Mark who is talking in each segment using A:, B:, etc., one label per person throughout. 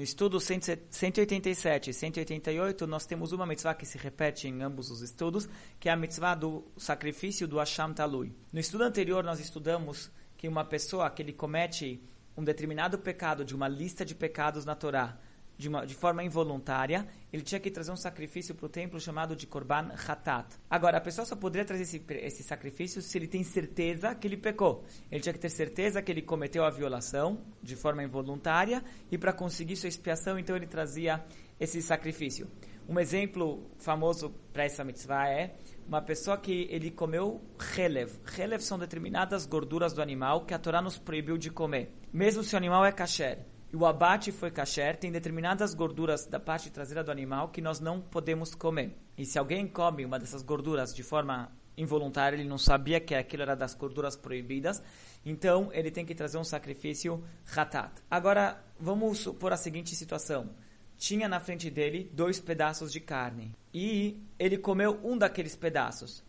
A: No estudo 187 e 188, nós temos uma mitzvah que se repete em ambos os estudos, que é a mitzvah do sacrifício do Hasham Talui. No estudo anterior, nós estudamos que uma pessoa que ele comete um determinado pecado de uma lista de pecados na Torá, de, uma, de forma involuntária, ele tinha que trazer um sacrifício para o templo chamado de Korban Hatat. Agora, a pessoa só poderia trazer esse, esse sacrifício se ele tem certeza que ele pecou. Ele tinha que ter certeza que ele cometeu a violação de forma involuntária e para conseguir sua expiação, então ele trazia esse sacrifício. Um exemplo famoso para essa mitzvah é uma pessoa que ele comeu relev. Relev são determinadas gorduras do animal que a Torá nos proibiu de comer, mesmo se o animal é kasher e o abate foi kasher, tem determinadas gorduras da parte traseira do animal que nós não podemos comer. E se alguém come uma dessas gorduras de forma involuntária, ele não sabia que aquilo era das gorduras proibidas, então ele tem que trazer um sacrifício ratat. Agora, vamos supor a seguinte situação. Tinha na frente dele dois pedaços de carne e ele comeu um daqueles pedaços.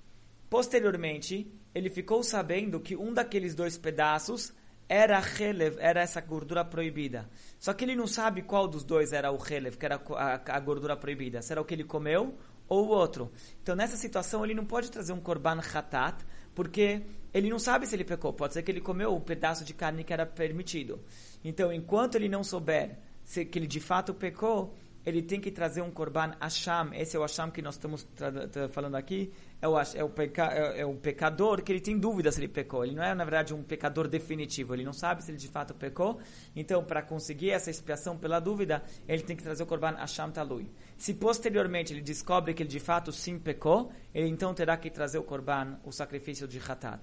A: Posteriormente, ele ficou sabendo que um daqueles dois pedaços era relev, era essa gordura proibida. Só que ele não sabe qual dos dois era o relev, que era a, a, gordura proibida. Será o que ele comeu ou o outro? Então, nessa situação, ele não pode trazer um korban hatat, porque ele não sabe se ele pecou. Pode ser que ele comeu o pedaço de carne que era permitido. Então, enquanto ele não souber se que ele de fato pecou, ele tem que trazer um korban asham. Esse é o asham que nós estamos falando aqui. É o, é, o peca, é, é, o pecador que ele tem dúvida se ele pecou. Ele não é, na verdade, um pecador definitivo. Ele não sabe se ele de fato pecou. Então, para conseguir essa expiação pela dúvida, ele tem que trazer o korban asham talui. Se posteriormente ele descobre que ele de fato sim pecou, ele então terá que trazer o korban, o sacrifício de hatat.